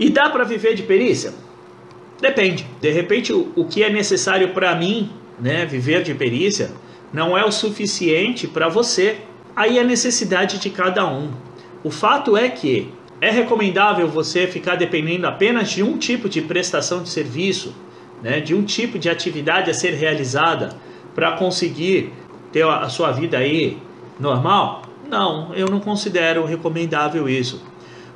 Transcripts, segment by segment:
E dá para viver de perícia? Depende. De repente, o, o que é necessário para mim, né, viver de perícia, não é o suficiente para você. Aí é a necessidade de cada um. O fato é que é recomendável você ficar dependendo apenas de um tipo de prestação de serviço, né, de um tipo de atividade a ser realizada para conseguir ter a sua vida aí normal? Não, eu não considero recomendável isso.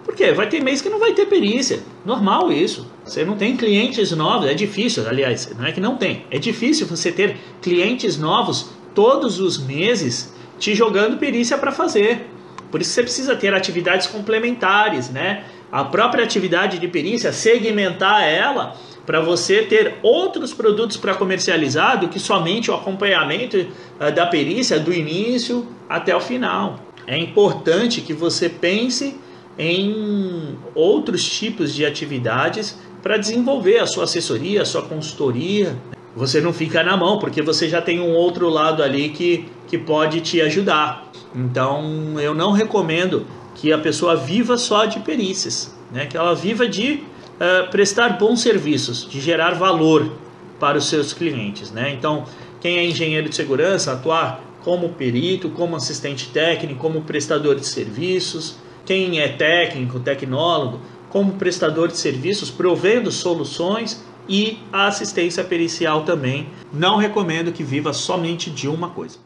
Por quê? Vai ter mês que não vai ter perícia. Normal isso. Você não tem clientes novos, é difícil, aliás, não é que não tem. É difícil você ter clientes novos todos os meses te jogando perícia para fazer. Por isso você precisa ter atividades complementares, né? A própria atividade de perícia, segmentar ela para você ter outros produtos para comercializar do que somente o acompanhamento uh, da perícia do início até o final. É importante que você pense em outros tipos de atividades para desenvolver a sua assessoria, a sua consultoria. Você não fica na mão, porque você já tem um outro lado ali que, que pode te ajudar. Então, eu não recomendo que a pessoa viva só de perícias, né? que ela viva de uh, prestar bons serviços, de gerar valor para os seus clientes. Né? Então, quem é engenheiro de segurança, atuar como perito, como assistente técnico, como prestador de serviços, quem é técnico, tecnólogo, como prestador de serviços, provendo soluções e assistência pericial também. Não recomendo que viva somente de uma coisa.